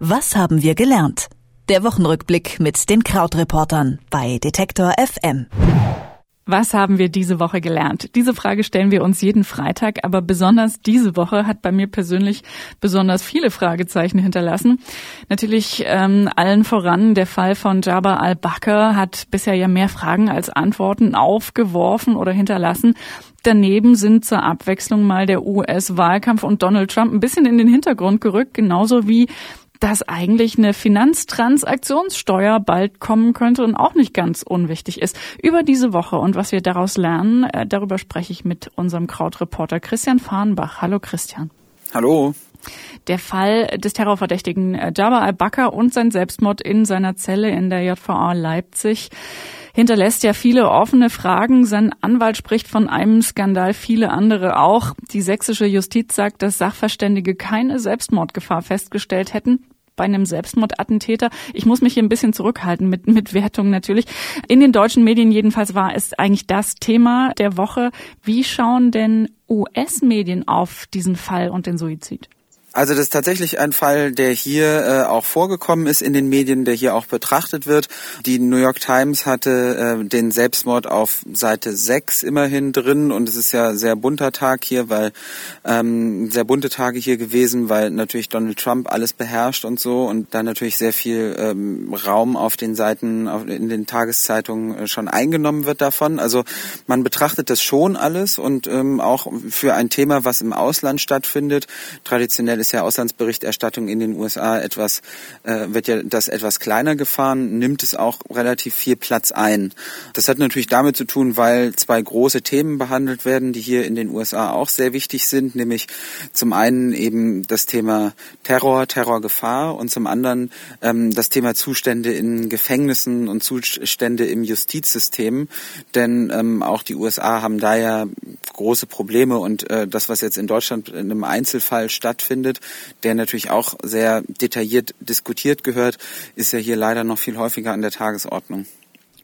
Was haben wir gelernt? Der Wochenrückblick mit den Krautreportern bei Detektor FM. Was haben wir diese Woche gelernt? Diese Frage stellen wir uns jeden Freitag, aber besonders diese Woche hat bei mir persönlich besonders viele Fragezeichen hinterlassen. Natürlich ähm, allen voran der Fall von Jabba al-Bakr hat bisher ja mehr Fragen als Antworten aufgeworfen oder hinterlassen. Daneben sind zur Abwechslung mal der US-Wahlkampf und Donald Trump ein bisschen in den Hintergrund gerückt, genauso wie dass eigentlich eine Finanztransaktionssteuer bald kommen könnte und auch nicht ganz unwichtig ist. Über diese Woche und was wir daraus lernen, äh, darüber spreche ich mit unserem Krautreporter Christian Fahrenbach. Hallo Christian. Hallo. Der Fall des Terrorverdächtigen äh, Jabba al-Bakr und sein Selbstmord in seiner Zelle in der JVA Leipzig hinterlässt ja viele offene Fragen. Sein Anwalt spricht von einem Skandal, viele andere auch. Die sächsische Justiz sagt, dass Sachverständige keine Selbstmordgefahr festgestellt hätten bei einem Selbstmordattentäter. Ich muss mich hier ein bisschen zurückhalten mit, mit Wertungen natürlich. In den deutschen Medien jedenfalls war es eigentlich das Thema der Woche. Wie schauen denn US-Medien auf diesen Fall und den Suizid? Also das ist tatsächlich ein Fall, der hier äh, auch vorgekommen ist in den Medien, der hier auch betrachtet wird. Die New York Times hatte äh, den Selbstmord auf Seite 6 immerhin drin und es ist ja sehr bunter Tag hier, weil ähm, sehr bunte Tage hier gewesen, weil natürlich Donald Trump alles beherrscht und so und dann natürlich sehr viel ähm, Raum auf den Seiten, auf, in den Tageszeitungen äh, schon eingenommen wird davon. Also man betrachtet das schon alles und ähm, auch für ein Thema, was im Ausland stattfindet, traditionell Generell ist ja Auslandsberichterstattung in den USA etwas, äh, wird ja das etwas kleiner gefahren, nimmt es auch relativ viel Platz ein. Das hat natürlich damit zu tun, weil zwei große Themen behandelt werden, die hier in den USA auch sehr wichtig sind, nämlich zum einen eben das Thema Terror, Terrorgefahr und zum anderen ähm, das Thema Zustände in Gefängnissen und Zustände im Justizsystem. Denn ähm, auch die USA haben da ja große Probleme und äh, das, was jetzt in Deutschland in einem Einzelfall stattfindet, stattfindet, der natürlich auch sehr detailliert diskutiert gehört, ist ja hier leider noch viel häufiger an der Tagesordnung.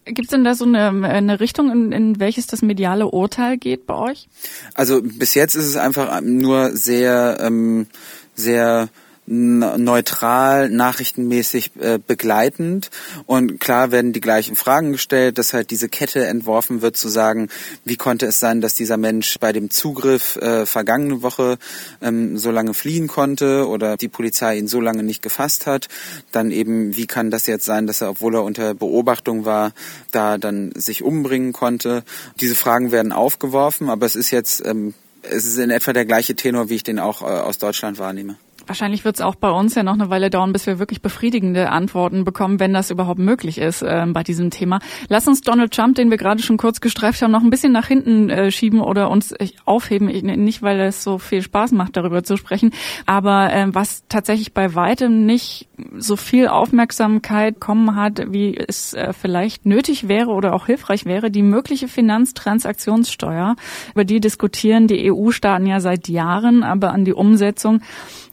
Gibt es denn da so eine, eine Richtung, in, in welches das mediale Urteil geht bei euch? Also bis jetzt ist es einfach nur sehr, ähm, sehr neutral, nachrichtenmäßig äh, begleitend. Und klar werden die gleichen Fragen gestellt, dass halt diese Kette entworfen wird, zu sagen, wie konnte es sein, dass dieser Mensch bei dem Zugriff äh, vergangene Woche ähm, so lange fliehen konnte oder die Polizei ihn so lange nicht gefasst hat. Dann eben, wie kann das jetzt sein, dass er, obwohl er unter Beobachtung war, da dann sich umbringen konnte. Diese Fragen werden aufgeworfen, aber es ist jetzt, ähm, es ist in etwa der gleiche Tenor, wie ich den auch äh, aus Deutschland wahrnehme. Wahrscheinlich wird es auch bei uns ja noch eine Weile dauern, bis wir wirklich befriedigende Antworten bekommen, wenn das überhaupt möglich ist äh, bei diesem Thema. Lass uns Donald Trump, den wir gerade schon kurz gestreift haben, noch ein bisschen nach hinten äh, schieben oder uns äh, aufheben. Ich, nicht, weil es so viel Spaß macht, darüber zu sprechen, aber äh, was tatsächlich bei weitem nicht so viel Aufmerksamkeit kommen hat, wie es äh, vielleicht nötig wäre oder auch hilfreich wäre, die mögliche Finanztransaktionssteuer. Über die diskutieren die EU-Staaten ja seit Jahren, aber an die Umsetzung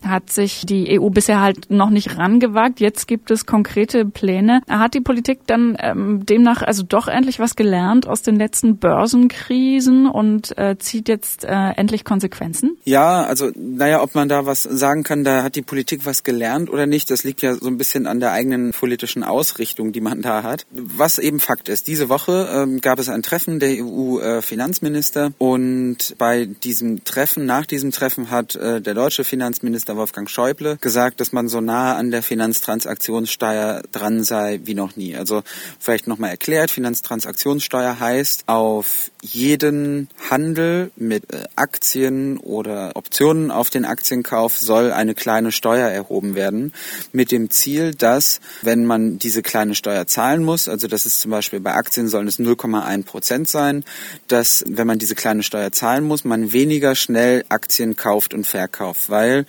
hat sich die EU bisher halt noch nicht rangewagt. Jetzt gibt es konkrete Pläne. Hat die Politik dann ähm, demnach also doch endlich was gelernt aus den letzten Börsenkrisen und äh, zieht jetzt äh, endlich Konsequenzen? Ja, also naja, ob man da was sagen kann, da hat die Politik was gelernt oder nicht, das liegt ja so ein bisschen an der eigenen politischen Ausrichtung, die man da hat. Was eben Fakt ist, diese Woche ähm, gab es ein Treffen der EU-Finanzminister äh, und bei diesem Treffen, nach diesem Treffen hat äh, der deutsche Finanzminister Finanzminister Wolfgang Schäuble gesagt, dass man so nah an der Finanztransaktionssteuer dran sei wie noch nie. Also vielleicht nochmal erklärt, Finanztransaktionssteuer heißt, auf jeden Handel mit äh, Aktien oder Optionen auf den Aktienkauf soll eine kleine Steuer erhoben werden, mit dem Ziel, dass, wenn man diese kleine Steuer zahlen muss, also das ist zum Beispiel bei Aktien sollen es 0,1 Prozent sein, dass, wenn man diese kleine Steuer zahlen muss, man weniger schnell Aktien kauft und verkauft, weil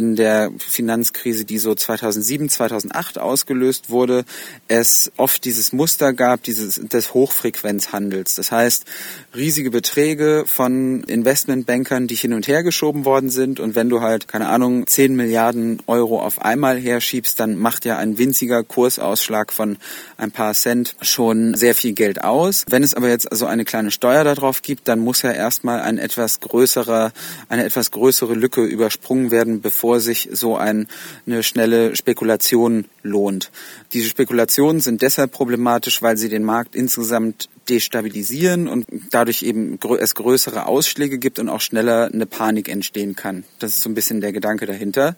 in der Finanzkrise, die so 2007, 2008 ausgelöst wurde, es oft dieses Muster gab, dieses des Hochfrequenzhandels. Das heißt, riesige Beträge von Investmentbankern, die hin und her geschoben worden sind. Und wenn du halt, keine Ahnung, 10 Milliarden Euro auf einmal herschiebst, dann macht ja ein winziger Kursausschlag von ein paar Cent schon sehr viel Geld aus. Wenn es aber jetzt also eine kleine Steuer darauf gibt, dann muss ja erstmal ein etwas größerer, eine etwas größere Lücke übersprungen werden, bevor bevor sich so ein, eine schnelle Spekulation lohnt. Diese Spekulationen sind deshalb problematisch, weil sie den Markt insgesamt destabilisieren und dadurch eben es größere Ausschläge gibt und auch schneller eine Panik entstehen kann. Das ist so ein bisschen der Gedanke dahinter.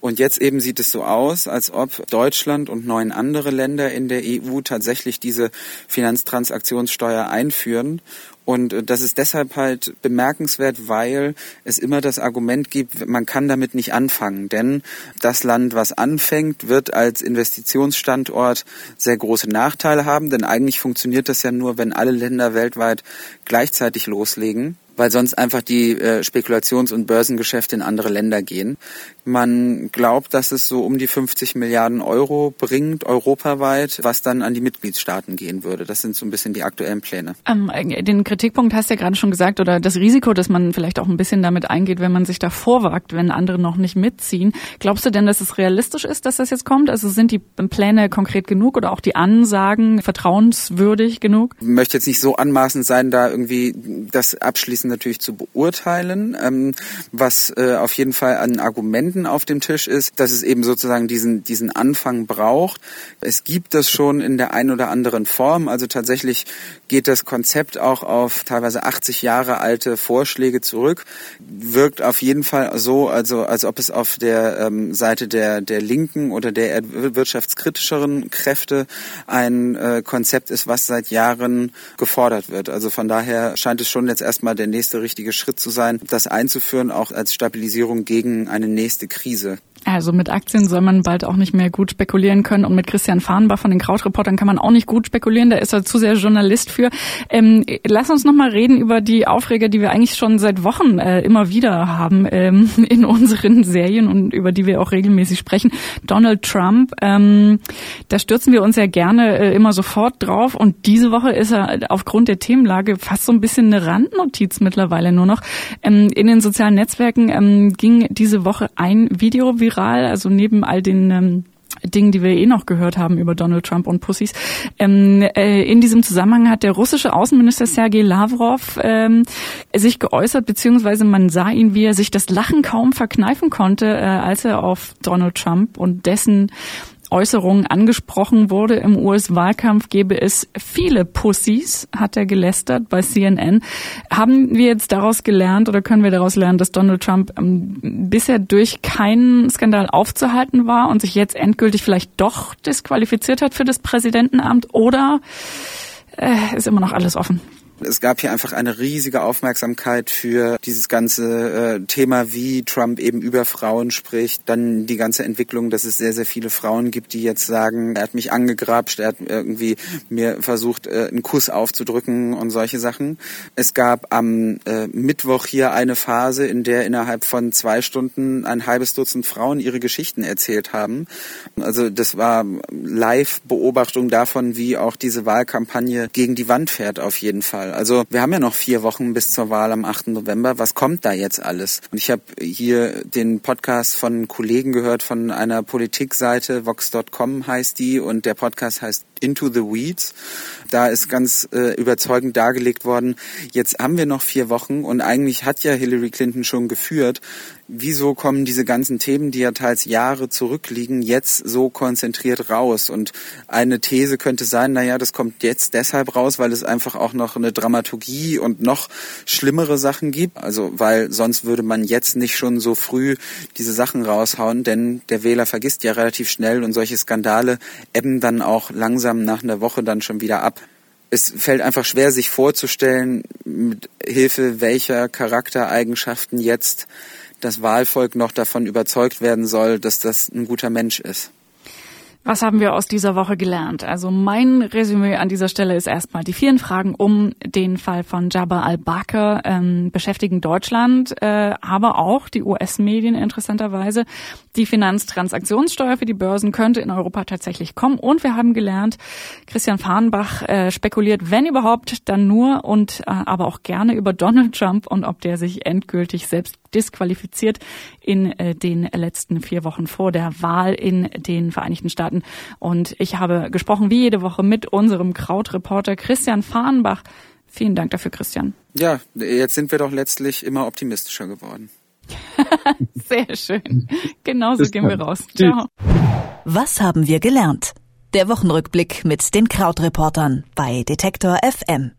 Und jetzt eben sieht es so aus, als ob Deutschland und neun andere Länder in der EU tatsächlich diese Finanztransaktionssteuer einführen. Und äh, das ist deshalb halt bemerkenswert, weil es immer das Argument gibt, man kann damit nicht anfangen. Denn das Land, was anfängt, wird als Investitionsstandort sehr große Nachteile haben. Denn eigentlich funktioniert das ja nur, wenn alle Länder weltweit gleichzeitig loslegen weil sonst einfach die äh, Spekulations- und Börsengeschäfte in andere Länder gehen. Man glaubt, dass es so um die 50 Milliarden Euro bringt, europaweit, was dann an die Mitgliedstaaten gehen würde. Das sind so ein bisschen die aktuellen Pläne. Ähm, den Kritikpunkt hast du ja gerade schon gesagt, oder das Risiko, dass man vielleicht auch ein bisschen damit eingeht, wenn man sich da vorwagt, wenn andere noch nicht mitziehen. Glaubst du denn, dass es realistisch ist, dass das jetzt kommt? Also sind die Pläne konkret genug oder auch die Ansagen vertrauenswürdig genug? Ich möchte jetzt nicht so anmaßend sein, da irgendwie das abschließend natürlich zu beurteilen. Ähm, was äh, auf jeden Fall an Argumenten auf dem Tisch ist, dass es eben sozusagen diesen, diesen Anfang braucht. Es gibt das schon in der einen oder anderen Form. Also tatsächlich geht das Konzept auch auf teilweise 80 Jahre alte Vorschläge zurück. Wirkt auf jeden Fall so, also als ob es auf der ähm, Seite der, der linken oder der wirtschaftskritischeren Kräfte ein äh, Konzept ist, was seit Jahren gefordert wird. Also von daher scheint es schon jetzt erstmal der nächste richtige Schritt zu sein, das einzuführen, auch als Stabilisierung gegen eine nächste Krise. Also mit Aktien soll man bald auch nicht mehr gut spekulieren können und mit Christian Farnbach von den Krautreportern kann man auch nicht gut spekulieren, da ist er zu sehr Journalist für. Ähm, lass uns nochmal reden über die Aufreger, die wir eigentlich schon seit Wochen äh, immer wieder haben ähm, in unseren Serien und über die wir auch regelmäßig sprechen. Donald Trump, ähm, da stürzen wir uns ja gerne äh, immer sofort drauf und diese Woche ist er aufgrund der Themenlage fast so ein bisschen eine Randnotiz mittlerweile nur noch. Ähm, in den sozialen Netzwerken ähm, ging diese Woche ein Video viral also neben all den ähm, Dingen, die wir eh noch gehört haben über Donald Trump und Pussys. Ähm, äh, in diesem Zusammenhang hat der russische Außenminister Sergei Lavrov ähm, sich geäußert, beziehungsweise man sah ihn, wie er sich das Lachen kaum verkneifen konnte, äh, als er auf Donald Trump und dessen Äußerungen angesprochen wurde. Im US-Wahlkampf gäbe es viele Pussys, hat er gelästert bei CNN. Haben wir jetzt daraus gelernt oder können wir daraus lernen, dass Donald Trump ähm, bisher durch keinen Skandal aufzuhalten war und sich jetzt endgültig vielleicht doch disqualifiziert hat für das Präsidentenamt oder äh, ist immer noch alles offen? Es gab hier einfach eine riesige Aufmerksamkeit für dieses ganze äh, Thema, wie Trump eben über Frauen spricht. Dann die ganze Entwicklung, dass es sehr, sehr viele Frauen gibt, die jetzt sagen, er hat mich angegrapscht, er hat irgendwie mir versucht, äh, einen Kuss aufzudrücken und solche Sachen. Es gab am äh, Mittwoch hier eine Phase, in der innerhalb von zwei Stunden ein halbes Dutzend Frauen ihre Geschichten erzählt haben. Also das war Live-Beobachtung davon, wie auch diese Wahlkampagne gegen die Wand fährt auf jeden Fall. Wahl. Also wir haben ja noch vier Wochen bis zur Wahl am 8. November. Was kommt da jetzt alles? Und ich habe hier den Podcast von Kollegen gehört von einer Politikseite, vox.com heißt die, und der Podcast heißt Into the Weeds. Da ist ganz äh, überzeugend dargelegt worden, jetzt haben wir noch vier Wochen und eigentlich hat ja Hillary Clinton schon geführt. Wieso kommen diese ganzen Themen, die ja teils Jahre zurückliegen, jetzt so konzentriert raus? Und eine These könnte sein, naja, das kommt jetzt deshalb raus, weil es einfach auch noch eine Dramaturgie und noch schlimmere Sachen gibt. Also, weil sonst würde man jetzt nicht schon so früh diese Sachen raushauen, denn der Wähler vergisst ja relativ schnell und solche Skandale ebben dann auch langsam nach einer Woche dann schon wieder ab es fällt einfach schwer, sich vorzustellen, mit Hilfe welcher Charaktereigenschaften jetzt das Wahlvolk noch davon überzeugt werden soll, dass das ein guter Mensch ist. Was haben wir aus dieser Woche gelernt? Also mein Resümee an dieser Stelle ist erstmal, die vielen Fragen um den Fall von Jabba al-Bakr ähm, beschäftigen Deutschland, äh, aber auch die US-Medien interessanterweise. Die Finanztransaktionssteuer für die Börsen könnte in Europa tatsächlich kommen. Und wir haben gelernt, Christian Fahrenbach äh, spekuliert, wenn überhaupt, dann nur und äh, aber auch gerne über Donald Trump und ob der sich endgültig selbst disqualifiziert in äh, den letzten vier Wochen vor der Wahl in den Vereinigten Staaten. Und ich habe gesprochen wie jede Woche mit unserem Krautreporter Christian Fahrenbach. Vielen Dank dafür, Christian. Ja, jetzt sind wir doch letztlich immer optimistischer geworden. Sehr schön. Genauso Bis gehen wir raus. Ciao. Was haben wir gelernt? Der Wochenrückblick mit den Krautreportern bei Detektor FM.